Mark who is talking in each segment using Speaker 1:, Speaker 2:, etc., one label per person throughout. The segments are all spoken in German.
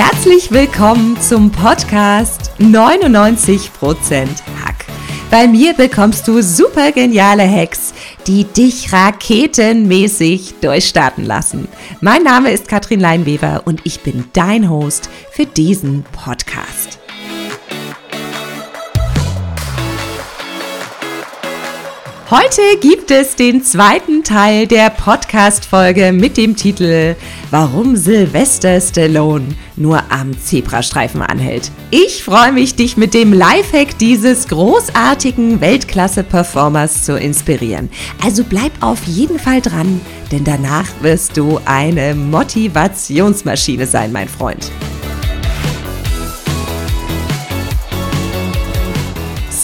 Speaker 1: Herzlich willkommen zum Podcast 99% Hack. Bei mir bekommst du super geniale Hacks, die dich raketenmäßig durchstarten lassen. Mein Name ist Katrin Leinweber und ich bin dein Host für diesen Podcast. Heute gibt es den zweiten Teil der Podcast-Folge mit dem Titel Warum Sylvester Stallone nur am Zebrastreifen anhält. Ich freue mich, dich mit dem Lifehack dieses großartigen Weltklasse-Performers zu inspirieren. Also bleib auf jeden Fall dran, denn danach wirst du eine Motivationsmaschine sein, mein Freund.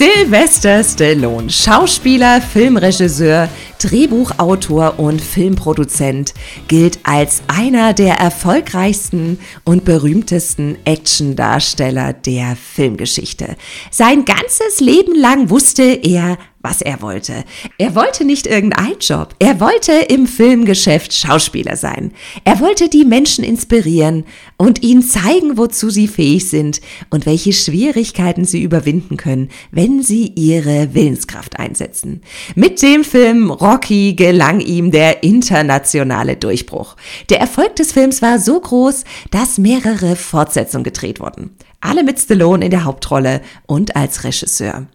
Speaker 1: Sylvester Stallone, Schauspieler, Filmregisseur, Drehbuchautor und Filmproduzent, gilt als einer der erfolgreichsten und berühmtesten Actiondarsteller der Filmgeschichte. Sein ganzes Leben lang wusste er, was er wollte. Er wollte nicht irgendeinen Job. Er wollte im Filmgeschäft Schauspieler sein. Er wollte die Menschen inspirieren und ihnen zeigen, wozu sie fähig sind und welche Schwierigkeiten sie überwinden können, wenn sie ihre Willenskraft einsetzen. Mit dem Film Rocky gelang ihm der internationale Durchbruch. Der Erfolg des Films war so groß, dass mehrere Fortsetzungen gedreht wurden. Alle mit Stallone in der Hauptrolle und als Regisseur.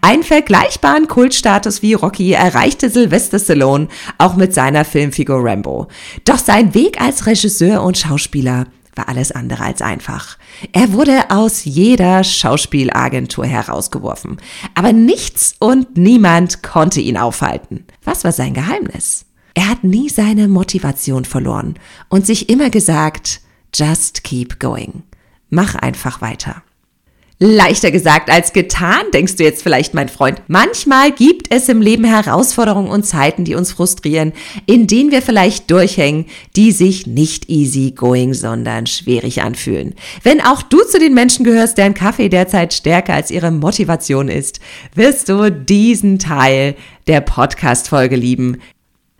Speaker 1: Einen vergleichbaren Kultstatus wie Rocky erreichte Sylvester Stallone auch mit seiner Filmfigur Rambo. Doch sein Weg als Regisseur und Schauspieler war alles andere als einfach. Er wurde aus jeder Schauspielagentur herausgeworfen. Aber nichts und niemand konnte ihn aufhalten. Was war sein Geheimnis? Er hat nie seine Motivation verloren und sich immer gesagt, just keep going. Mach einfach weiter. Leichter gesagt als getan, denkst du jetzt vielleicht, mein Freund. Manchmal gibt es im Leben Herausforderungen und Zeiten, die uns frustrieren, in denen wir vielleicht durchhängen, die sich nicht easy going, sondern schwierig anfühlen. Wenn auch du zu den Menschen gehörst, deren Kaffee derzeit stärker als ihre Motivation ist, wirst du diesen Teil der Podcast-Folge lieben.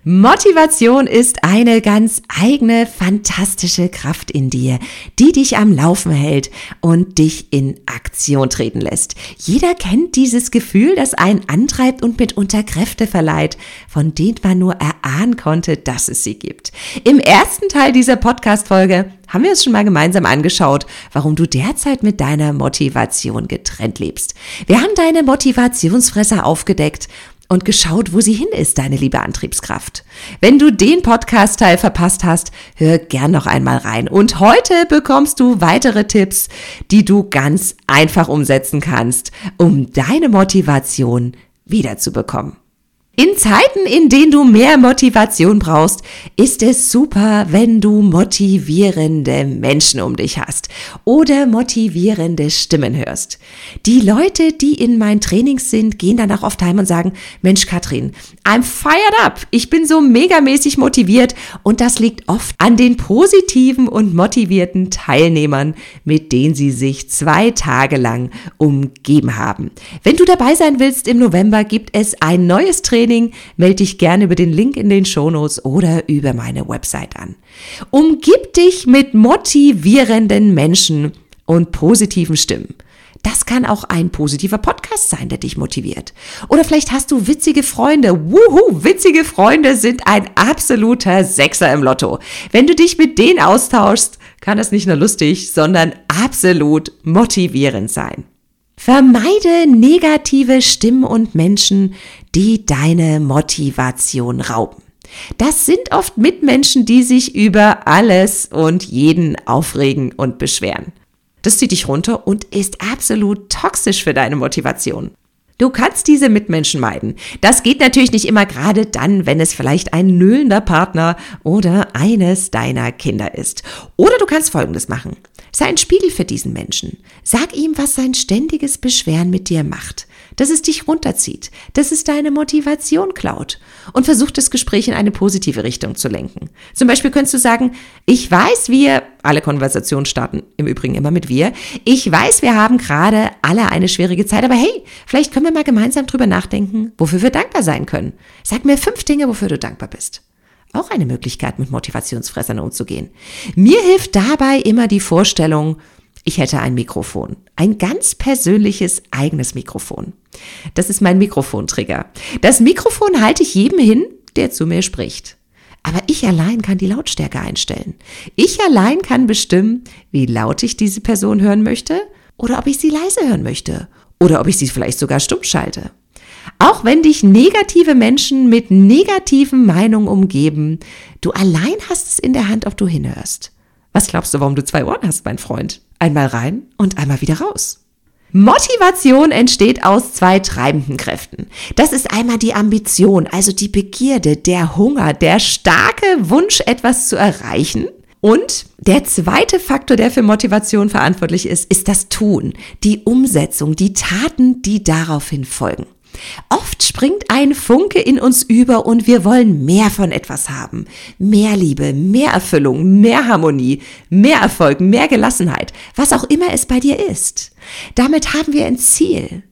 Speaker 1: Motivation ist eine ganz eigene, fantastische Kraft in dir, die dich am Laufen hält und dich in Aktion treten lässt. Jeder kennt dieses Gefühl, das einen antreibt und mitunter Kräfte verleiht, von denen man nur erahnen konnte, dass es sie gibt. Im ersten Teil dieser Podcast-Folge haben wir uns schon mal gemeinsam angeschaut, warum du derzeit mit deiner Motivation getrennt lebst. Wir haben deine Motivationsfresser aufgedeckt und geschaut, wo sie hin ist, deine liebe Antriebskraft. Wenn du den Podcast-Teil verpasst hast, hör gern noch einmal rein. Und heute bekommst du weitere Tipps, die du ganz einfach umsetzen kannst, um deine Motivation wiederzubekommen. In Zeiten, in denen du mehr Motivation brauchst, ist es super, wenn du motivierende Menschen um dich hast oder motivierende Stimmen hörst. Die Leute, die in meinen Trainings sind, gehen danach oft heim und sagen, Mensch Katrin, I'm fired up. Ich bin so megamäßig motiviert und das liegt oft an den positiven und motivierten Teilnehmern, mit denen sie sich zwei Tage lang umgeben haben. Wenn du dabei sein willst im November, gibt es ein neues Training Training, melde dich gerne über den Link in den Shownotes oder über meine Website an. Umgib dich mit motivierenden Menschen und positiven Stimmen. Das kann auch ein positiver Podcast sein, der dich motiviert. Oder vielleicht hast du witzige Freunde. Wuhu, witzige Freunde sind ein absoluter Sechser im Lotto. Wenn du dich mit denen austauschst, kann das nicht nur lustig, sondern absolut motivierend sein. Vermeide negative Stimmen und Menschen, die deine Motivation rauben. Das sind oft Mitmenschen, die sich über alles und jeden aufregen und beschweren. Das zieht dich runter und ist absolut toxisch für deine Motivation. Du kannst diese Mitmenschen meiden. Das geht natürlich nicht immer gerade dann, wenn es vielleicht ein nöhlender Partner oder eines deiner Kinder ist. Oder du kannst Folgendes machen. Sei ein Spiegel für diesen Menschen. Sag ihm, was sein ständiges Beschweren mit dir macht. Dass es dich runterzieht, dass es deine Motivation klaut. Und versuch das Gespräch in eine positive Richtung zu lenken. Zum Beispiel könntest du sagen, ich weiß, wir, alle Konversationen starten im Übrigen immer mit wir, ich weiß, wir haben gerade alle eine schwierige Zeit, aber hey, vielleicht können wir mal gemeinsam drüber nachdenken, wofür wir dankbar sein können. Sag mir fünf Dinge, wofür du dankbar bist. Auch eine Möglichkeit, mit Motivationsfressern umzugehen. Mir hilft dabei immer die Vorstellung, ich hätte ein Mikrofon. Ein ganz persönliches eigenes Mikrofon. Das ist mein Mikrofontrigger. Das Mikrofon halte ich jedem hin, der zu mir spricht. Aber ich allein kann die Lautstärke einstellen. Ich allein kann bestimmen, wie laut ich diese Person hören möchte oder ob ich sie leise hören möchte oder ob ich sie vielleicht sogar stumm schalte. Auch wenn dich negative Menschen mit negativen Meinungen umgeben, du allein hast es in der Hand, ob du hinhörst. Was glaubst du, warum du zwei Ohren hast, mein Freund? Einmal rein und einmal wieder raus. Motivation entsteht aus zwei treibenden Kräften. Das ist einmal die Ambition, also die Begierde, der Hunger, der starke Wunsch, etwas zu erreichen. Und der zweite Faktor, der für Motivation verantwortlich ist, ist das Tun, die Umsetzung, die Taten, die daraufhin folgen. Oft springt ein Funke in uns über und wir wollen mehr von etwas haben. Mehr Liebe, mehr Erfüllung, mehr Harmonie, mehr Erfolg, mehr Gelassenheit, was auch immer es bei dir ist. Damit haben wir ein Ziel.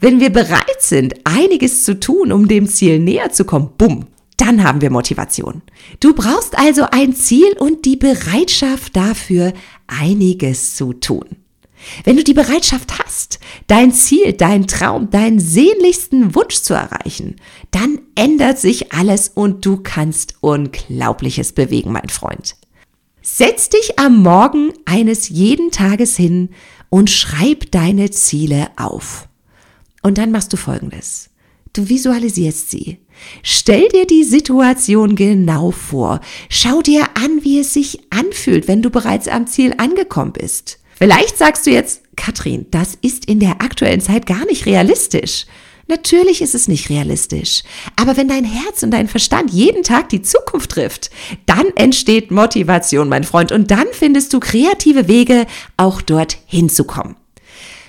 Speaker 1: Wenn wir bereit sind, einiges zu tun, um dem Ziel näher zu kommen, bumm, dann haben wir Motivation. Du brauchst also ein Ziel und die Bereitschaft dafür, einiges zu tun. Wenn du die Bereitschaft hast, dein Ziel, dein Traum, deinen sehnlichsten Wunsch zu erreichen, dann ändert sich alles und du kannst Unglaubliches bewegen, mein Freund. Setz dich am Morgen eines jeden Tages hin und schreib deine Ziele auf. Und dann machst du Folgendes. Du visualisierst sie. Stell dir die Situation genau vor. Schau dir an, wie es sich anfühlt, wenn du bereits am Ziel angekommen bist. Vielleicht sagst du jetzt, Katrin, das ist in der aktuellen Zeit gar nicht realistisch. Natürlich ist es nicht realistisch. Aber wenn dein Herz und dein Verstand jeden Tag die Zukunft trifft, dann entsteht Motivation, mein Freund, und dann findest du kreative Wege, auch dort hinzukommen.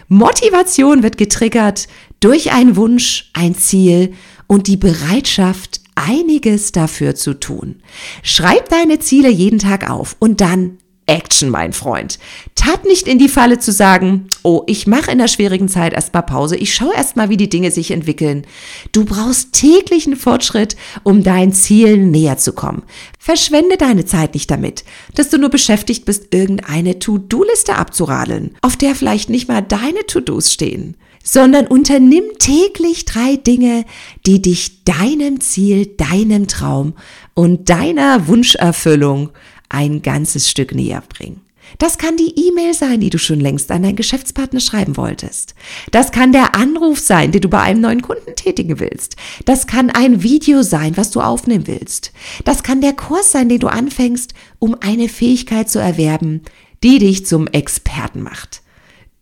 Speaker 1: Motivation wird getriggert durch einen Wunsch, ein Ziel und die Bereitschaft, einiges dafür zu tun. Schreib deine Ziele jeden Tag auf und dann Action, mein Freund. Tat nicht in die Falle zu sagen, oh, ich mache in der schwierigen Zeit erstmal Pause, ich schaue erstmal, wie die Dinge sich entwickeln. Du brauchst täglichen Fortschritt, um dein Ziel näher zu kommen. Verschwende deine Zeit nicht damit, dass du nur beschäftigt bist, irgendeine To-Do-Liste abzuradeln, auf der vielleicht nicht mal deine To-Dos stehen sondern unternimm täglich drei Dinge, die dich deinem Ziel, deinem Traum und deiner Wunscherfüllung ein ganzes Stück näher bringen. Das kann die E-Mail sein, die du schon längst an deinen Geschäftspartner schreiben wolltest. Das kann der Anruf sein, den du bei einem neuen Kunden tätigen willst. Das kann ein Video sein, was du aufnehmen willst. Das kann der Kurs sein, den du anfängst, um eine Fähigkeit zu erwerben, die dich zum Experten macht.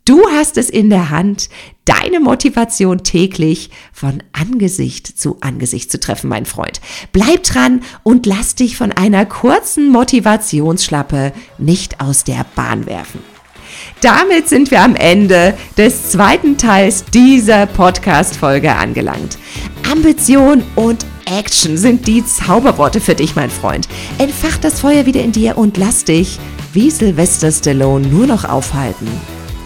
Speaker 1: Du hast es in der Hand, deine Motivation täglich von Angesicht zu Angesicht zu treffen, mein Freund. Bleib dran und lass dich von einer kurzen Motivationsschlappe nicht aus der Bahn werfen. Damit sind wir am Ende des zweiten Teils dieser Podcast-Folge angelangt. Ambition und Action sind die Zauberworte für dich, mein Freund. Entfach das Feuer wieder in dir und lass dich, wie Sylvester Stallone, nur noch aufhalten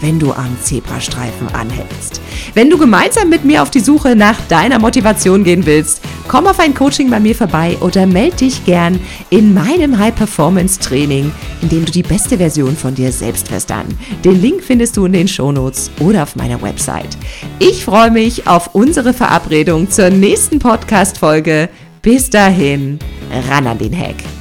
Speaker 1: wenn du am Zebrastreifen anhältst. Wenn du gemeinsam mit mir auf die Suche nach deiner Motivation gehen willst, komm auf ein Coaching bei mir vorbei oder melde dich gern in meinem High Performance Training, in dem du die beste Version von dir selbst wirst an. Den Link findest du in den Shownotes oder auf meiner Website. Ich freue mich auf unsere Verabredung zur nächsten Podcast Folge. Bis dahin, ran an den Hack.